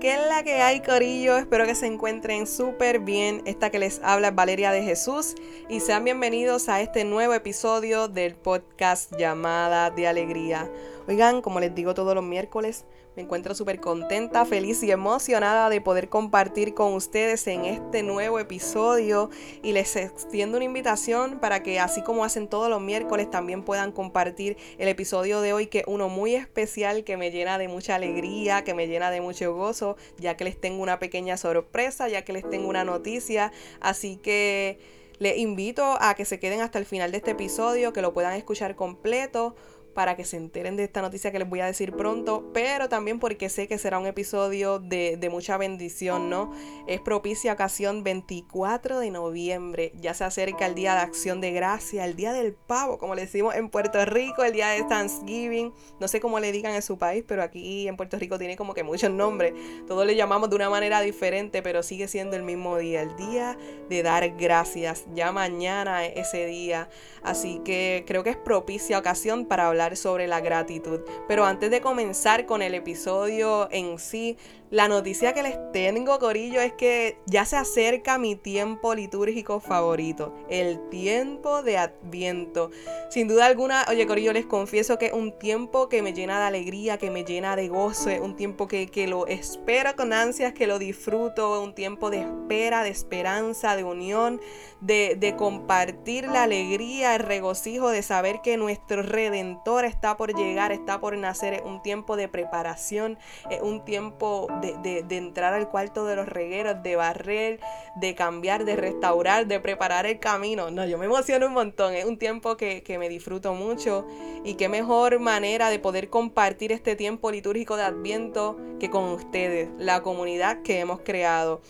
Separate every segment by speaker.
Speaker 1: ¿Qué es la que hay, Corillo? Espero que se encuentren súper bien. Esta que les habla es Valeria de Jesús y sean bienvenidos a este nuevo episodio del podcast Llamada de Alegría. Oigan, como les digo todos los miércoles, me encuentro súper contenta, feliz y emocionada de poder compartir con ustedes en este nuevo episodio y les extiendo una invitación para que así como hacen todos los miércoles también puedan compartir el episodio de hoy que es uno muy especial que me llena de mucha alegría, que me llena de mucho gozo, ya que les tengo una pequeña sorpresa, ya que les tengo una noticia, así que les invito a que se queden hasta el final de este episodio, que lo puedan escuchar completo para que se enteren de esta noticia que les voy a decir pronto, pero también porque sé que será un episodio de, mucha bendición, ¿no? Es propicia ocasión 24 de noviembre, ya se acerca el Día de Acción de Gracia, el Día del Pavo, como le decimos en Puerto Rico, el Día de Thanksgiving, no sé cómo le digan en su país, pero aquí en Puerto Rico tiene como que muchos nombres, todos le llamamos de una manera diferente, pero sigue siendo el mismo día, el Día de Dar Gracias, ya mañana es ese día, así que creo que es propicia ocasión para hablar sobre la gratitud. Pero antes de comenzar con el episodio en sí, la noticia que les tengo, Corillo, es que ya se acerca mi tiempo litúrgico favorito, el tiempo de Adviento. Sin duda alguna, oye, Corillo, les confieso que es un tiempo que me llena de alegría, que me llena de gozo, un tiempo que, que lo espero con ansias, que lo disfruto, un tiempo de espera, de esperanza, de unión, de, de compartir la alegría, el regocijo de saber que nuestro Redentor está por llegar, está por nacer, es un tiempo de preparación, es un tiempo de, entrar al cuarto de los regueros, de barrer, de cambiar, de restaurar, de preparar el camino. No, yo me emociono un montón. Es un tiempo que, que me disfruto mucho. Y qué mejor manera de poder compartir este tiempo litúrgico de Adviento que con ustedes, la comunidad que hemos creado.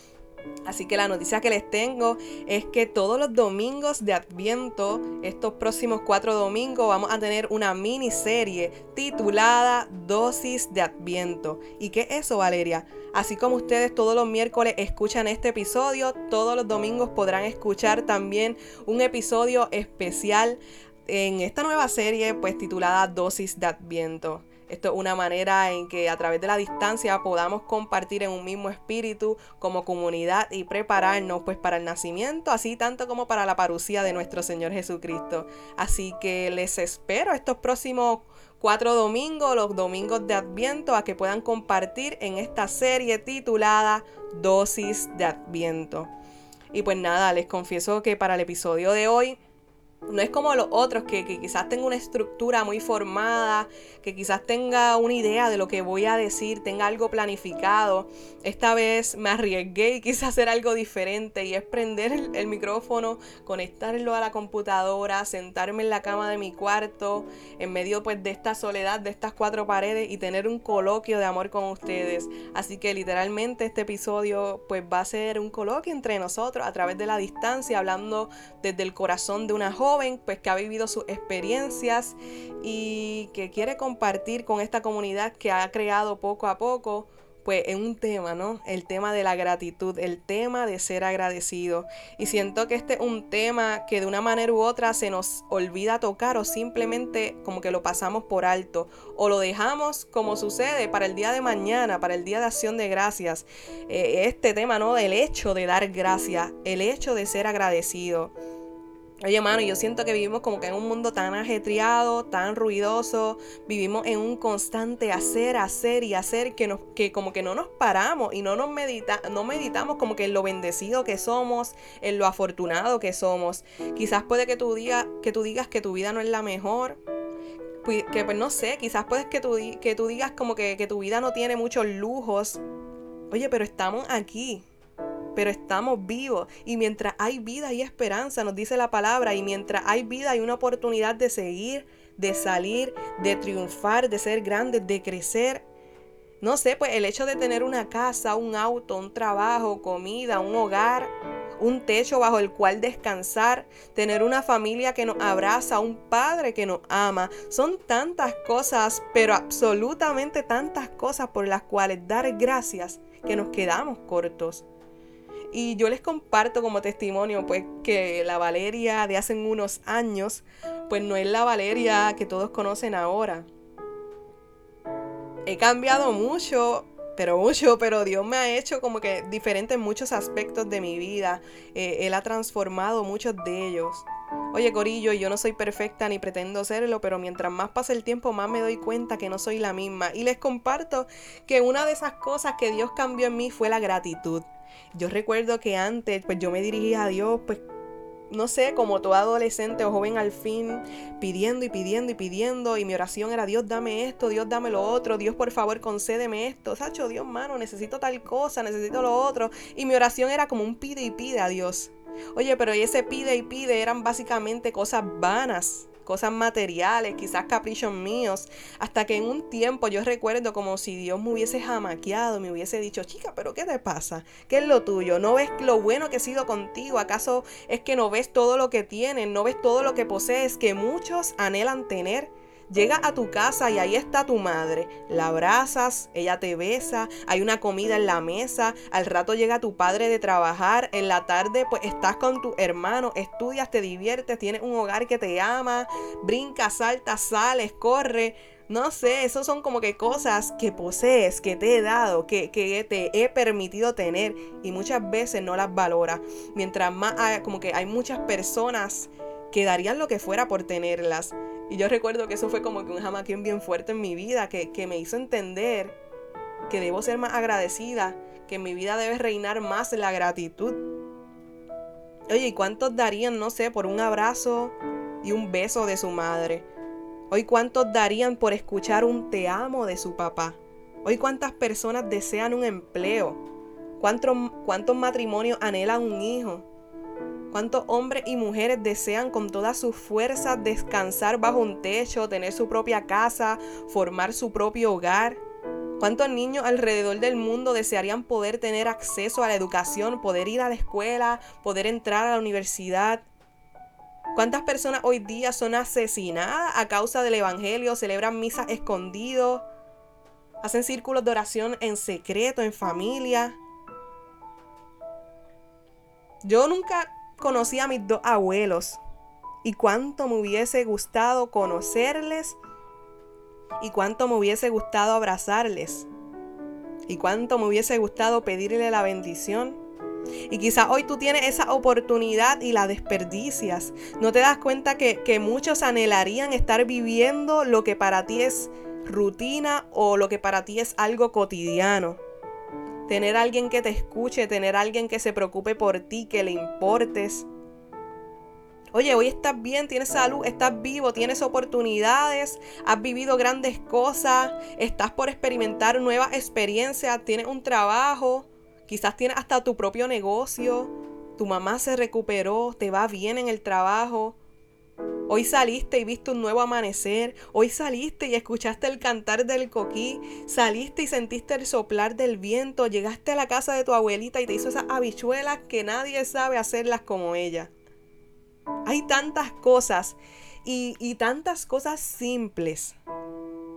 Speaker 1: Así que la noticia que les tengo es que todos los domingos de Adviento, estos próximos cuatro domingos, vamos a tener una miniserie titulada Dosis de Adviento. ¿Y qué es eso, Valeria? Así como ustedes todos los miércoles escuchan este episodio, todos los domingos podrán escuchar también un episodio especial en esta nueva serie, pues titulada Dosis de Adviento. Esto es una manera en que a través de la distancia podamos compartir en un mismo espíritu como comunidad y prepararnos pues para el nacimiento, así tanto como para la parucía de nuestro Señor Jesucristo. Así que les espero estos próximos cuatro domingos, los domingos de Adviento, a que puedan compartir en esta serie titulada Dosis de Adviento. Y pues nada, les confieso que para el episodio de hoy no es como los otros que, quizás tenga una estructura muy formada, que quizás tenga una idea de lo que voy a decir, tenga algo planificado. Esta vez me arriesgué y quise hacer algo diferente y es prender el, micrófono, conectarlo a la computadora, sentarme en la cama de mi cuarto, en medio pues de esta soledad, de estas cuatro paredes y tener un coloquio de amor con ustedes. Así que literalmente este episodio pues va a ser un coloquio entre nosotros a través de la distancia, hablando desde el corazón de una joven pues que ha vivido sus experiencias y que quiere compartir con esta comunidad que ha creado poco a poco pues en un tema, ¿no? El tema de la gratitud, el tema de ser agradecido. Y siento que este es un tema que de una manera u otra se nos olvida tocar o simplemente como que lo pasamos por alto o lo dejamos como sucede para el día de mañana, para el día de acción de gracias. Eh, este tema, ¿no? Del hecho de dar gracias, el hecho de ser agradecido. Oye, mano, yo siento que vivimos como que en un mundo tan ajetreado, tan ruidoso, vivimos en un constante hacer, hacer y hacer que, nos, que como que no nos paramos y no nos medita, no meditamos como que en lo bendecido que somos, en lo afortunado que somos. Quizás puede que tú, diga, que digas que tu vida no es la mejor, que pues no sé, quizás puedes que tú, que digas como que, que tu vida no tiene muchos lujos. Oye, pero estamos aquí pero estamos vivos y mientras hay vida y esperanza, nos dice la palabra, y mientras hay vida hay una oportunidad de seguir, de salir, de triunfar, de ser grandes, de crecer. No sé, pues el hecho de tener una casa, un auto, un trabajo, comida, un hogar, un techo bajo el cual descansar, tener una familia que nos abraza, un padre que nos ama. Son tantas cosas, pero absolutamente tantas cosas por las cuales dar gracias que nos quedamos cortos. Y yo les comparto como testimonio, pues, que la Valeria de hace unos años, pues no es la Valeria que todos conocen ahora. He cambiado mucho pero mucho, pero Dios me ha hecho como que diferente en muchos aspectos de mi vida. Eh, él ha transformado muchos de ellos. Oye, Corillo, yo no soy perfecta ni pretendo serlo, pero mientras más pasa el tiempo, más me doy cuenta que no soy la misma. Y les comparto que una de esas cosas que Dios cambió en mí fue la gratitud. Yo recuerdo que antes, pues yo me dirigía a Dios, pues no sé, como todo adolescente o joven al fin, pidiendo y pidiendo y pidiendo, y mi oración era, Dios dame esto, Dios dame lo otro, Dios por favor concédeme esto, Sacho, Dios mano, necesito tal cosa, necesito lo otro, y mi oración era como un pide y pide a Dios. Oye, pero ese pide y pide eran básicamente cosas vanas, cosas materiales, quizás caprichos míos, hasta que en un tiempo yo recuerdo como si Dios me hubiese jamaqueado, me hubiese dicho, chica, pero ¿qué te pasa? ¿Qué es lo tuyo? ¿No ves lo bueno que he sido contigo? ¿Acaso es que no ves todo lo que tienes? ¿No ves todo lo que posees que muchos anhelan tener? Llega a tu casa y ahí está tu madre. La abrazas, ella te besa, hay una comida en la mesa, al rato llega tu padre de trabajar, en la tarde pues estás con tu hermano, estudias, te diviertes, tienes un hogar que te ama, brincas, saltas, sales, corre. No sé, esos son como que cosas que posees, que te he dado, que, que te he permitido tener y muchas veces no las valora. Mientras más, como que hay muchas personas que darían lo que fuera por tenerlas. Y yo recuerdo que eso fue como que un jamaquín bien fuerte en mi vida, que, que me hizo entender que debo ser más agradecida, que en mi vida debe reinar más la gratitud. Oye, ¿y cuántos darían, no sé, por un abrazo y un beso de su madre? Hoy cuántos darían por escuchar un te amo de su papá. Hoy cuántas personas desean un empleo. ¿Cuántos, cuántos matrimonios anhelan un hijo? ¿Cuántos hombres y mujeres desean con todas sus fuerzas descansar bajo un techo, tener su propia casa, formar su propio hogar? ¿Cuántos niños alrededor del mundo desearían poder tener acceso a la educación, poder ir a la escuela, poder entrar a la universidad? ¿Cuántas personas hoy día son asesinadas a causa del Evangelio, celebran misas escondidos, hacen círculos de oración en secreto, en familia? Yo nunca conocí a mis dos abuelos y cuánto me hubiese gustado conocerles y cuánto me hubiese gustado abrazarles y cuánto me hubiese gustado pedirle la bendición. Y quizás hoy tú tienes esa oportunidad y la desperdicias. No te das cuenta que, que muchos anhelarían estar viviendo lo que para ti es rutina o lo que para ti es algo cotidiano tener alguien que te escuche, tener alguien que se preocupe por ti, que le importes. Oye, hoy estás bien, tienes salud, estás vivo, tienes oportunidades, has vivido grandes cosas, estás por experimentar nuevas experiencias, tienes un trabajo, quizás tienes hasta tu propio negocio, tu mamá se recuperó, te va bien en el trabajo. Hoy saliste y viste un nuevo amanecer. Hoy saliste y escuchaste el cantar del coquí. Saliste y sentiste el soplar del viento. Llegaste a la casa de tu abuelita y te hizo esas habichuelas que nadie sabe hacerlas como ella. Hay tantas cosas y, tantas cosas simples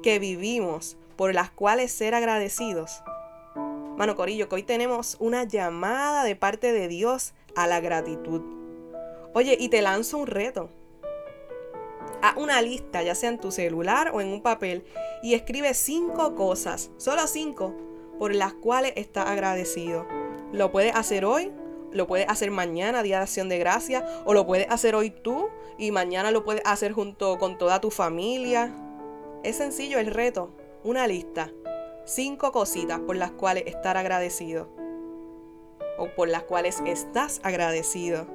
Speaker 1: que vivimos por las cuales ser agradecidos. Mano Corillo, que hoy tenemos una llamada de parte de Dios a la gratitud. Oye, y te lanzo un reto. Haz una lista, ya sea en tu celular o en un papel, y escribe cinco cosas, solo cinco, por las cuales estás agradecido. Lo puedes hacer hoy, lo puedes hacer mañana, Día de Acción de Gracia, o lo puedes hacer hoy tú y mañana lo puedes hacer junto con toda tu familia. Es sencillo el reto, una lista. Cinco cositas por las cuales estar agradecido. O por las cuales estás agradecido.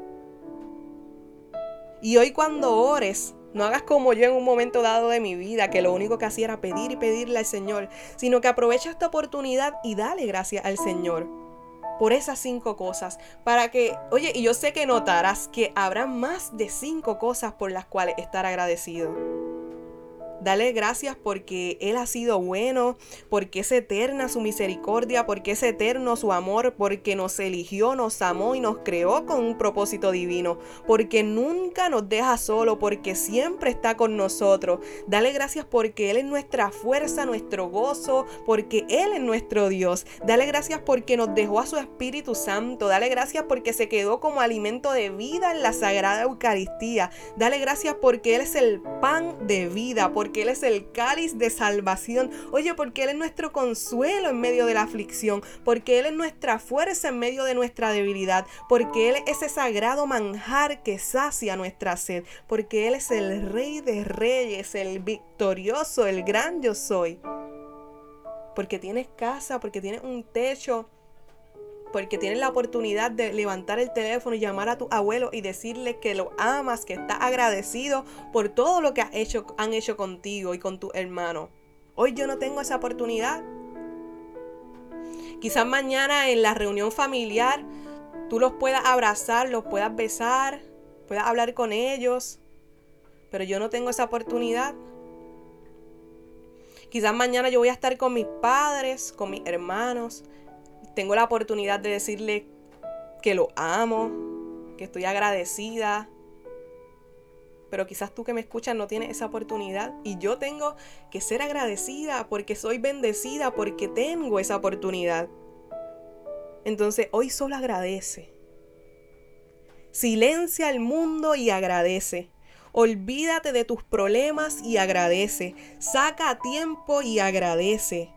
Speaker 1: Y hoy cuando ores, no hagas como yo en un momento dado de mi vida, que lo único que hacía era pedir y pedirle al Señor, sino que aprovecha esta oportunidad y dale gracias al Señor por esas cinco cosas. Para que, oye, y yo sé que notarás que habrá más de cinco cosas por las cuales estar agradecido. Dale gracias porque Él ha sido bueno, porque es eterna su misericordia, porque es eterno su amor, porque nos eligió, nos amó y nos creó con un propósito divino, porque nunca nos deja solo, porque siempre está con nosotros. Dale gracias porque Él es nuestra fuerza, nuestro gozo, porque Él es nuestro Dios. Dale gracias porque nos dejó a su Espíritu Santo. Dale gracias porque se quedó como alimento de vida en la Sagrada Eucaristía. Dale gracias porque Él es el pan de vida, porque porque Él es el cáliz de salvación. Oye, porque Él es nuestro consuelo en medio de la aflicción, porque Él es nuestra fuerza en medio de nuestra debilidad, porque Él es ese sagrado manjar que sacia nuestra sed, porque Él es el rey de reyes, el victorioso, el gran yo soy. Porque tienes casa, porque tienes un techo, porque tienes la oportunidad de levantar el teléfono y llamar a tu abuelo y decirle que lo amas, que estás agradecido por todo lo que hecho, han hecho contigo y con tu hermano. Hoy yo no tengo esa oportunidad. Quizás mañana en la reunión familiar tú los puedas abrazar, los puedas besar, puedas hablar con ellos, pero yo no tengo esa oportunidad. Quizás mañana yo voy a estar con mis padres, con mis hermanos, tengo la oportunidad de decirle que lo amo, que estoy agradecida. Pero quizás tú que me escuchas no tienes esa oportunidad y yo tengo que ser agradecida porque soy bendecida, porque tengo esa oportunidad. Entonces hoy solo agradece. Silencia al mundo y agradece. Olvídate de tus problemas y agradece. Saca tiempo y agradece.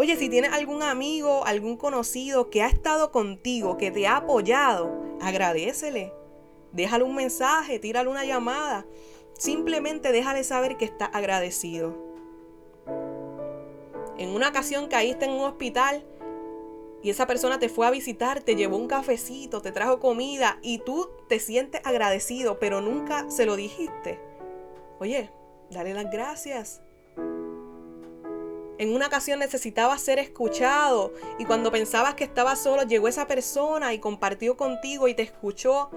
Speaker 1: Oye, si tienes algún amigo, algún conocido que ha estado contigo, que te ha apoyado, agradecele. Déjale un mensaje, tírale una llamada. Simplemente déjale saber que está agradecido. En una ocasión caíste en un hospital y esa persona te fue a visitar, te llevó un cafecito, te trajo comida y tú te sientes agradecido, pero nunca se lo dijiste. Oye, dale las gracias. En una ocasión necesitabas ser escuchado y cuando pensabas que estabas solo llegó esa persona y compartió contigo y te escuchó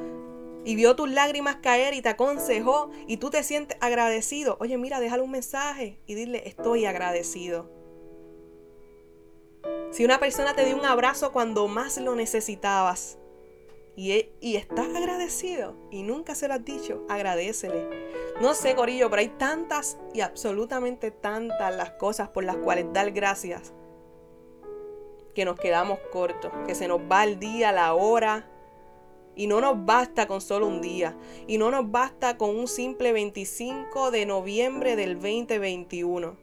Speaker 1: y vio tus lágrimas caer y te aconsejó y tú te sientes agradecido. Oye, mira, déjale un mensaje y dile, estoy agradecido. Si una persona te dio un abrazo cuando más lo necesitabas, e, y, estás agradecido y nunca se lo has dicho, agradecele. No sé, Corillo, pero hay tantas y absolutamente tantas las cosas por las cuales dar gracias que nos quedamos cortos, que se nos va el día, la hora. Y no nos basta con solo un día. Y no nos basta con un simple 25 de noviembre del 2021.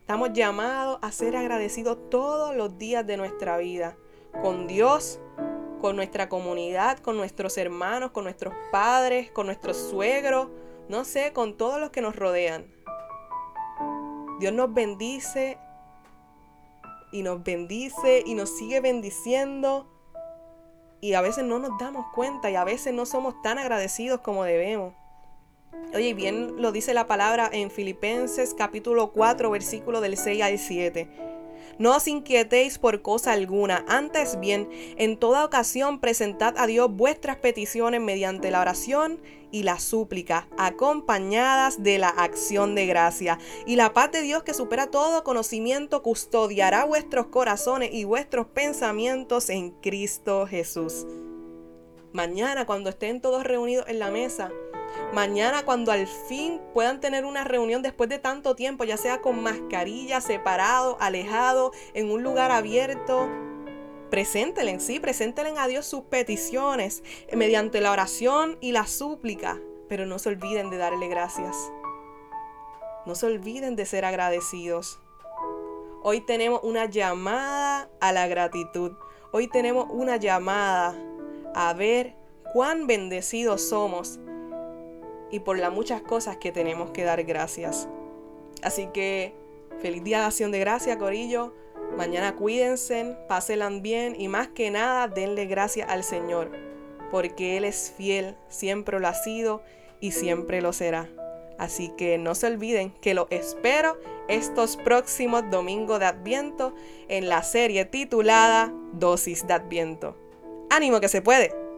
Speaker 1: Estamos llamados a ser agradecidos todos los días de nuestra vida. Con Dios, con nuestra comunidad, con nuestros hermanos, con nuestros padres, con nuestros suegros, no sé, con todos los que nos rodean. Dios nos bendice y nos bendice y nos sigue bendiciendo y a veces no nos damos cuenta y a veces no somos tan agradecidos como debemos. Oye, bien lo dice la palabra en Filipenses capítulo 4 versículo del 6 al 7. No os inquietéis por cosa alguna, antes bien, en toda ocasión presentad a Dios vuestras peticiones mediante la oración y la súplica, acompañadas de la acción de gracia. Y la paz de Dios que supera todo conocimiento custodiará vuestros corazones y vuestros pensamientos en Cristo Jesús. Mañana, cuando estén todos reunidos en la mesa, Mañana cuando al fin puedan tener una reunión después de tanto tiempo, ya sea con mascarilla, separado, alejado, en un lugar abierto, preséntelen, sí, preséntelen a Dios sus peticiones mediante la oración y la súplica, pero no se olviden de darle gracias. No se olviden de ser agradecidos. Hoy tenemos una llamada a la gratitud. Hoy tenemos una llamada a ver cuán bendecidos somos y por las muchas cosas que tenemos que dar gracias. Así que feliz día de acción de gracia, Corillo. Mañana cuídense, pásenla bien y más que nada denle gracias al Señor, porque Él es fiel, siempre lo ha sido y siempre lo será. Así que no se olviden que lo espero estos próximos domingos de Adviento en la serie titulada Dosis de Adviento. ¡Ánimo que se puede!